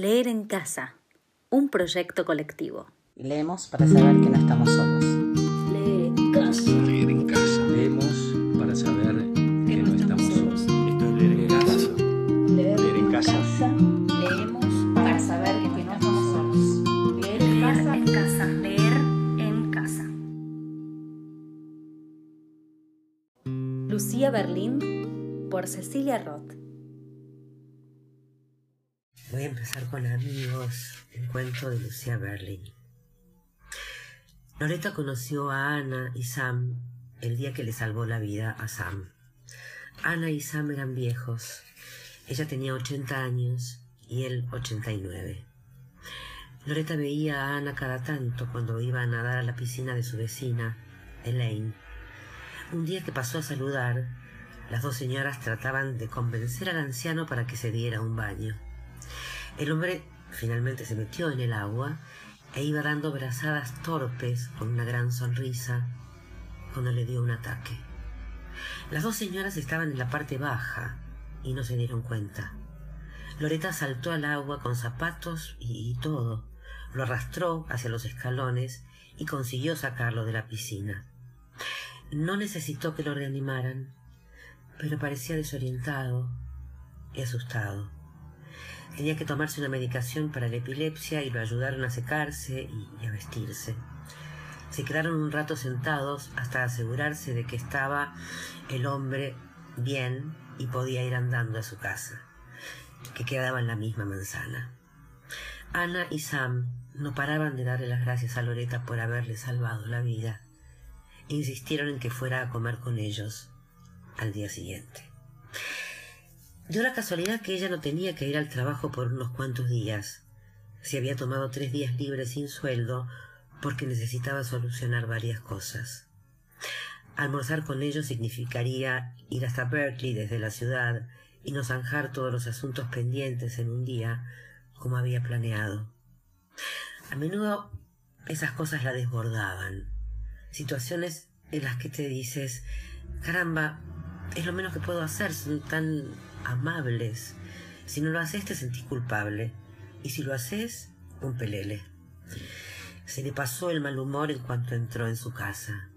Leer en casa, un proyecto colectivo. Leemos para saber que no estamos solos. Leer en casa. Leer en casa. Leemos para saber que no estamos solos. Esto es leer en casa. Leer en casa. Leemos para saber que no estamos solos. Leer en casa. en casa. Leer en casa. Lucía Berlín por Cecilia Roth. Voy a empezar con Amigos, un cuento de Lucía Berlin. Loreta conoció a Ana y Sam el día que le salvó la vida a Sam. Ana y Sam eran viejos. Ella tenía 80 años y él 89. Loreta veía a Ana cada tanto cuando iba a nadar a la piscina de su vecina, Elaine. Un día que pasó a saludar, las dos señoras trataban de convencer al anciano para que se diera un baño. El hombre finalmente se metió en el agua e iba dando brazadas torpes con una gran sonrisa cuando le dio un ataque. Las dos señoras estaban en la parte baja y no se dieron cuenta. Loreta saltó al agua con zapatos y, y todo, lo arrastró hacia los escalones y consiguió sacarlo de la piscina. No necesitó que lo reanimaran, pero parecía desorientado y asustado. Tenía que tomarse una medicación para la epilepsia y lo ayudaron a secarse y a vestirse. Se quedaron un rato sentados hasta asegurarse de que estaba el hombre bien y podía ir andando a su casa, que quedaba en la misma manzana. Ana y Sam no paraban de darle las gracias a Loreta por haberle salvado la vida. Insistieron en que fuera a comer con ellos al día siguiente. Dio la casualidad que ella no tenía que ir al trabajo por unos cuantos días. Se había tomado tres días libres sin sueldo porque necesitaba solucionar varias cosas. Almorzar con ellos significaría ir hasta Berkeley desde la ciudad y no zanjar todos los asuntos pendientes en un día como había planeado. A menudo esas cosas la desbordaban. Situaciones en las que te dices, caramba, es lo menos que puedo hacer, son tan amables. Si no lo haces te sentís culpable. Y si lo haces, un pelele. Se le pasó el mal humor en cuanto entró en su casa,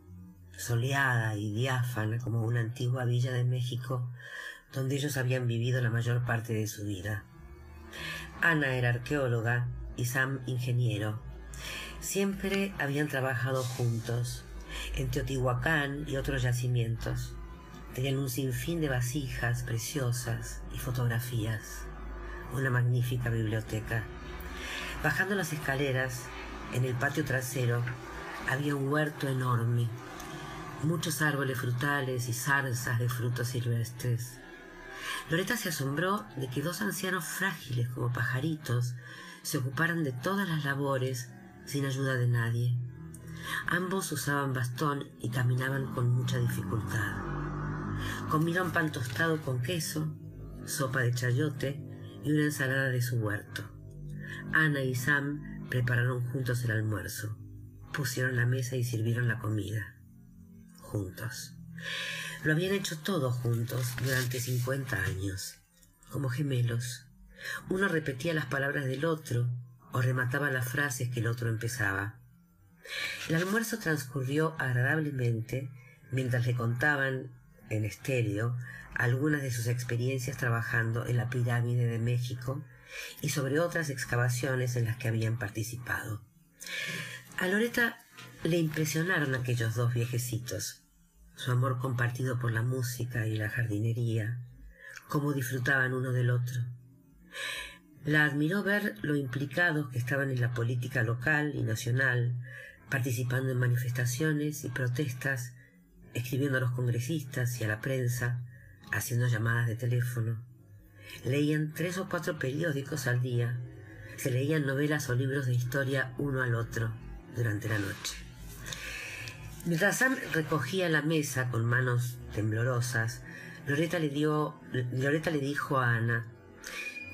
soleada y diáfana como una antigua villa de México, donde ellos habían vivido la mayor parte de su vida. Ana era arqueóloga y Sam ingeniero. Siempre habían trabajado juntos, en Teotihuacán y otros yacimientos. Tenían un sinfín de vasijas preciosas y fotografías. Una magnífica biblioteca. Bajando las escaleras, en el patio trasero, había un huerto enorme. Muchos árboles frutales y zarzas de frutos silvestres. Loreta se asombró de que dos ancianos frágiles como pajaritos se ocuparan de todas las labores sin ayuda de nadie. Ambos usaban bastón y caminaban con mucha dificultad. Comieron pan tostado con queso, sopa de chayote y una ensalada de su huerto. Ana y Sam prepararon juntos el almuerzo, pusieron la mesa y sirvieron la comida. Juntos. Lo habían hecho todo juntos durante cincuenta años, como gemelos. Uno repetía las palabras del otro o remataba las frases que el otro empezaba. El almuerzo transcurrió agradablemente mientras le contaban en estéreo algunas de sus experiencias trabajando en la pirámide de México y sobre otras excavaciones en las que habían participado. A Loreta le impresionaron aquellos dos viejecitos, su amor compartido por la música y la jardinería, cómo disfrutaban uno del otro. La admiró ver lo implicados que estaban en la política local y nacional, participando en manifestaciones y protestas escribiendo a los congresistas y a la prensa, haciendo llamadas de teléfono. Leían tres o cuatro periódicos al día, se leían novelas o libros de historia uno al otro durante la noche. Mientras Sam recogía la mesa con manos temblorosas, Loreta le, dio, Loreta le dijo a Ana,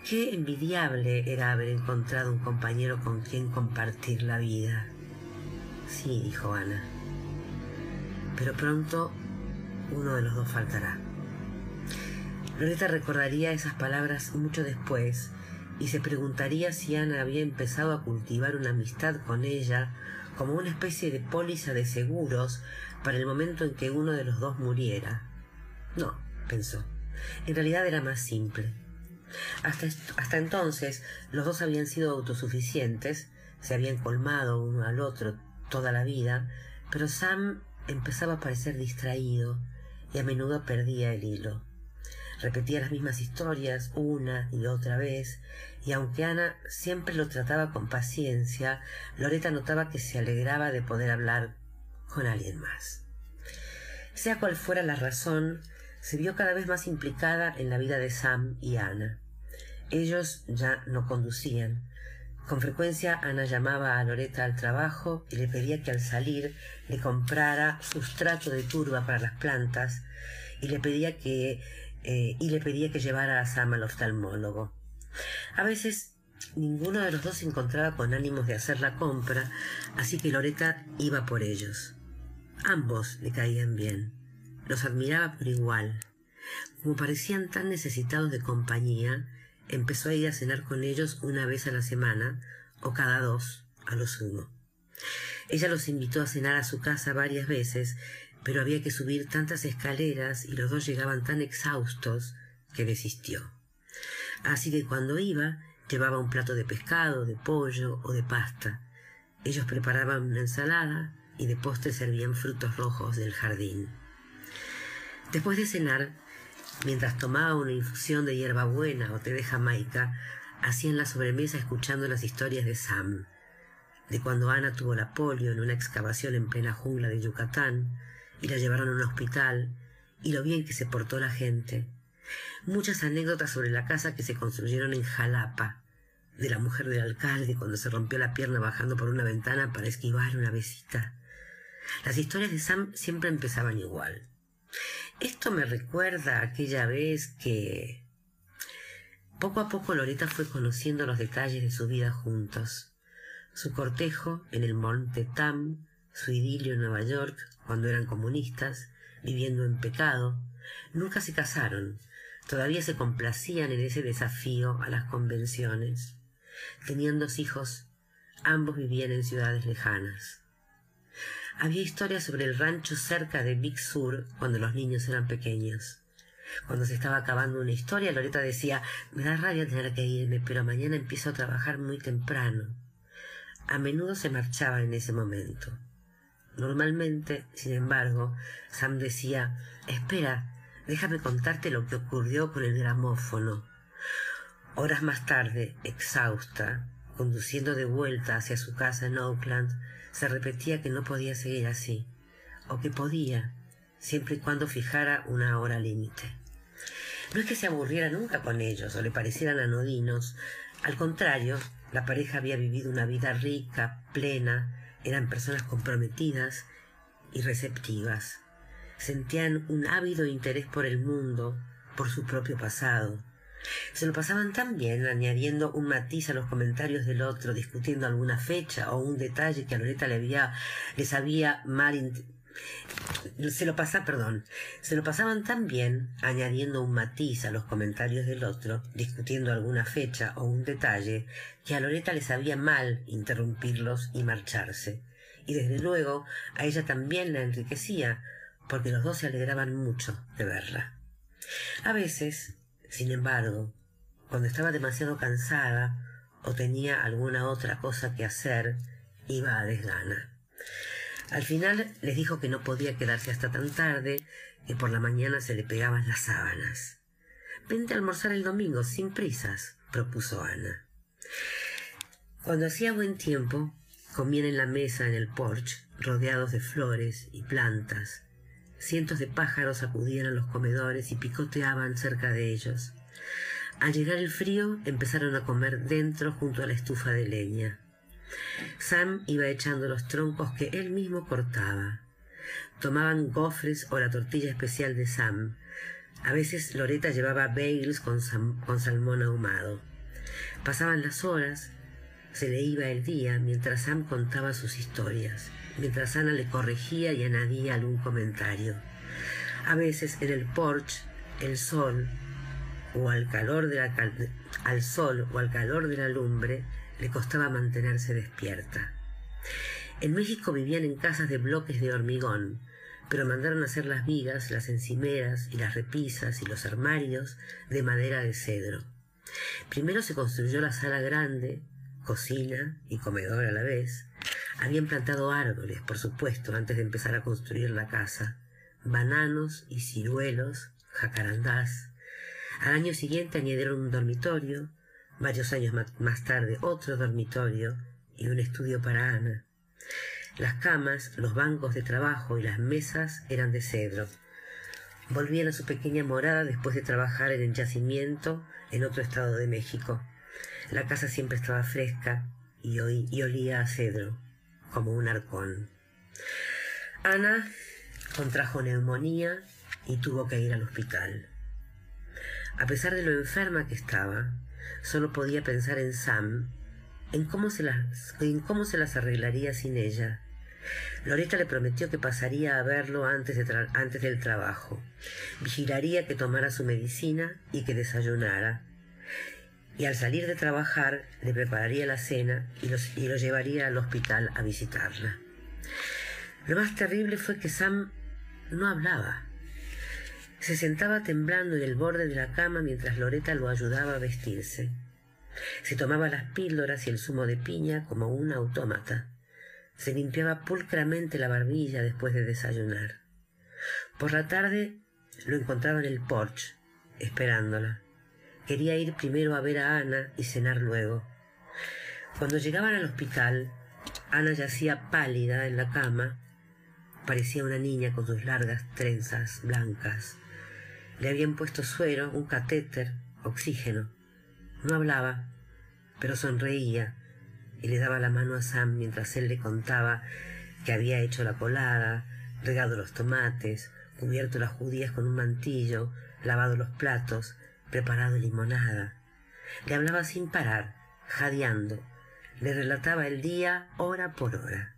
qué envidiable era haber encontrado un compañero con quien compartir la vida. Sí, dijo Ana pero pronto uno de los dos faltará. Loreta recordaría esas palabras mucho después y se preguntaría si Ana había empezado a cultivar una amistad con ella como una especie de póliza de seguros para el momento en que uno de los dos muriera. No, pensó. En realidad era más simple. Hasta, hasta entonces los dos habían sido autosuficientes, se habían colmado uno al otro toda la vida, pero Sam empezaba a parecer distraído y a menudo perdía el hilo. Repetía las mismas historias una y otra vez, y aunque Ana siempre lo trataba con paciencia, Loreta notaba que se alegraba de poder hablar con alguien más. Sea cual fuera la razón, se vio cada vez más implicada en la vida de Sam y Ana. Ellos ya no conducían. Con frecuencia Ana llamaba a Loreta al trabajo y le pedía que al salir le comprara sustrato de turba para las plantas y le pedía que eh, y le pedía que llevara a Sam al oftalmólogo. A veces ninguno de los dos se encontraba con ánimos de hacer la compra, así que Loreta iba por ellos. Ambos le caían bien. Los admiraba por igual. Como parecían tan necesitados de compañía, empezó a ir a cenar con ellos una vez a la semana, o cada dos, a lo sumo. Ella los invitó a cenar a su casa varias veces, pero había que subir tantas escaleras y los dos llegaban tan exhaustos que desistió. Así que cuando iba, llevaba un plato de pescado, de pollo o de pasta. Ellos preparaban una ensalada y de postre servían frutos rojos del jardín. Después de cenar, mientras tomaba una infusión de hierbabuena o té de Jamaica, hacían la sobremesa escuchando las historias de Sam, de cuando Ana tuvo la polio en una excavación en plena jungla de Yucatán, y la llevaron a un hospital, y lo bien que se portó la gente. Muchas anécdotas sobre la casa que se construyeron en Jalapa, de la mujer del alcalde cuando se rompió la pierna bajando por una ventana para esquivar una visita. Las historias de Sam siempre empezaban igual. Esto me recuerda aquella vez que... Poco a poco Loreta fue conociendo los detalles de su vida juntos. Su cortejo en el monte Tam, su idilio en Nueva York cuando eran comunistas, viviendo en pecado. Nunca se casaron, todavía se complacían en ese desafío a las convenciones. Tenían dos hijos, ambos vivían en ciudades lejanas. Había historias sobre el rancho cerca de Big Sur cuando los niños eran pequeños. Cuando se estaba acabando una historia, Loreta decía, me da rabia tener que irme, pero mañana empiezo a trabajar muy temprano. A menudo se marchaba en ese momento. Normalmente, sin embargo, Sam decía, espera, déjame contarte lo que ocurrió con el gramófono. Horas más tarde, exhausta, conduciendo de vuelta hacia su casa en Oakland, se repetía que no podía seguir así, o que podía, siempre y cuando fijara una hora límite. No es que se aburriera nunca con ellos o le parecieran anodinos, al contrario, la pareja había vivido una vida rica, plena, eran personas comprometidas y receptivas. Sentían un ávido interés por el mundo, por su propio pasado. Se lo pasaban tan bien añadiendo un matiz a los comentarios del otro, discutiendo alguna fecha o un detalle que a Loreta le había, les había mal se lo pasa, perdón, se lo pasaban tan bien añadiendo un matiz a los comentarios del otro, discutiendo alguna fecha o un detalle, que a Loreta le sabía mal interrumpirlos y marcharse. Y desde luego a ella también la enriquecía, porque los dos se alegraban mucho de verla. A veces, sin embargo, cuando estaba demasiado cansada o tenía alguna otra cosa que hacer, iba a desgana. Al final les dijo que no podía quedarse hasta tan tarde, que por la mañana se le pegaban las sábanas. Vente a almorzar el domingo, sin prisas, propuso Ana. Cuando hacía buen tiempo, comían en la mesa en el porche, rodeados de flores y plantas. Cientos de pájaros acudían a los comedores y picoteaban cerca de ellos. Al llegar el frío, empezaron a comer dentro junto a la estufa de leña. Sam iba echando los troncos que él mismo cortaba. Tomaban gofres o la tortilla especial de Sam. A veces Loreta llevaba bagels con, con salmón ahumado. Pasaban las horas, se le iba el día mientras Sam contaba sus historias, mientras Ana le corregía y añadía algún comentario. A veces en el porche, el sol, o al calor de la cal- al sol o al calor de la lumbre le costaba mantenerse despierta. En México vivían en casas de bloques de hormigón, pero mandaron hacer las vigas, las encimeras y las repisas y los armarios de madera de cedro. Primero se construyó la sala grande, cocina y comedor a la vez. Habían plantado árboles, por supuesto, antes de empezar a construir la casa. Bananos y ciruelos, jacarandás. Al año siguiente añadieron un dormitorio, varios años más tarde otro dormitorio y un estudio para Ana. Las camas, los bancos de trabajo y las mesas eran de cedro. Volvían a su pequeña morada después de trabajar en el yacimiento en otro estado de México. La casa siempre estaba fresca y, y olía a cedro, como un arcón. Ana contrajo neumonía y tuvo que ir al hospital. A pesar de lo enferma que estaba, solo podía pensar en Sam, en cómo se las, en cómo se las arreglaría sin ella. Loreta le prometió que pasaría a verlo antes, de antes del trabajo. Vigilaría que tomara su medicina y que desayunara. Y al salir de trabajar le prepararía la cena y, lo llevaría al hospital a visitarla. Lo más terrible fue que Sam no hablaba. Se sentaba temblando en el borde de la cama mientras Loreta lo ayudaba a vestirse. Se tomaba las píldoras y el zumo de piña como un autómata. Se limpiaba pulcramente la barbilla después de desayunar. Por la tarde lo encontraba en el porche, esperándola. Quería ir primero a ver a Ana y cenar luego. Cuando llegaban al hospital, Ana yacía pálida en la cama. Parecía una niña con sus largas trenzas blancas. Le habían puesto suero, un catéter, oxígeno. No hablaba, pero sonreía y le daba la mano a Sam mientras él le contaba que había hecho la colada, regado los tomates, cubierto las judías con un mantillo, lavado los platos, preparado limonada. Le hablaba sin parar, jadeando. Le relataba el día hora por hora.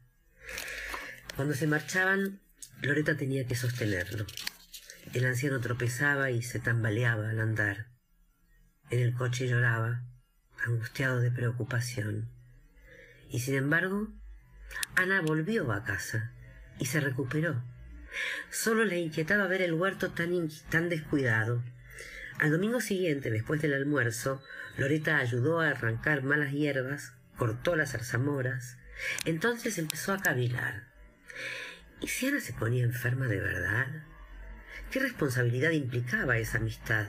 Cuando se marchaban, Loreta tenía que sostenerlo. El anciano tropezaba y se tambaleaba al andar. En el coche lloraba, angustiado de preocupación. Y sin embargo, Ana volvió a casa y se recuperó. Solo le inquietaba ver el huerto tan, tan descuidado. Al domingo siguiente, después del almuerzo, Loreta ayudó a arrancar malas hierbas, cortó las zarzamoras. Entonces empezó a cavilar. ¿Y si Ana se ponía enferma de verdad? ¿Qué responsabilidad implicaba esa amistad?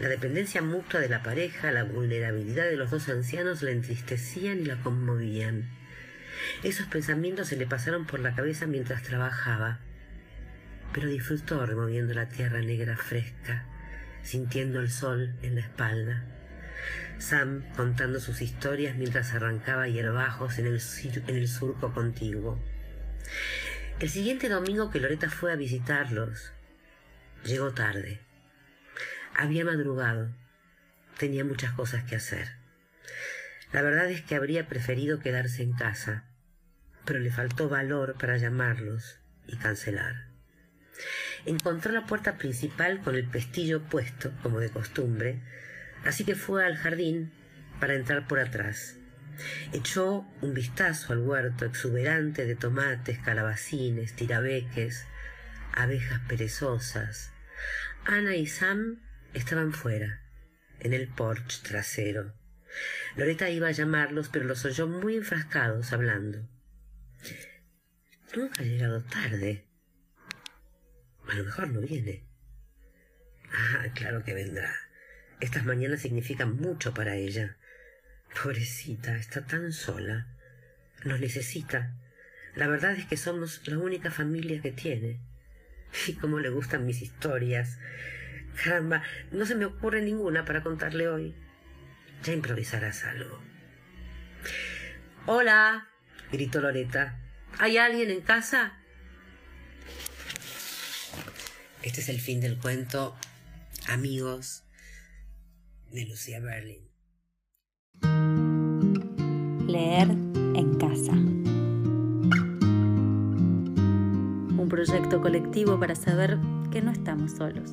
La dependencia mutua de la pareja, la vulnerabilidad de los dos ancianos la entristecían y la conmovían. Esos pensamientos se le pasaron por la cabeza mientras trabajaba, pero disfrutó removiendo la tierra negra fresca, sintiendo el sol en la espalda. Sam contando sus historias mientras arrancaba hierbajos en el, en el surco contiguo. El siguiente domingo que Loreta fue a visitarlos, llegó tarde. Había madrugado. Tenía muchas cosas que hacer. La verdad es que habría preferido quedarse en casa, pero le faltó valor para llamarlos y cancelar. Encontró la puerta principal con el pestillo puesto, como de costumbre, así que fue al jardín para entrar por atrás. Echó un vistazo al huerto exuberante de tomates, calabacines, tirabeques, abejas perezosas. Ana y Sam estaban fuera, en el porche trasero. Loreta iba a llamarlos, pero los oyó muy enfrascados hablando. Nunca ha llegado tarde. Lo mejor no viene. Ah, claro que vendrá. Estas mañanas significan mucho para ella. Pobrecita, está tan sola. Nos necesita. La verdad es que somos la única familia que tiene. Y cómo le gustan mis historias. Caramba, no se me ocurre ninguna para contarle hoy. Ya improvisarás algo. Hola, gritó Loreta. ¿Hay alguien en casa? Este es el fin del cuento, amigos, de Lucía Berlin. Leer en casa. Un proyecto colectivo para saber que no estamos solos.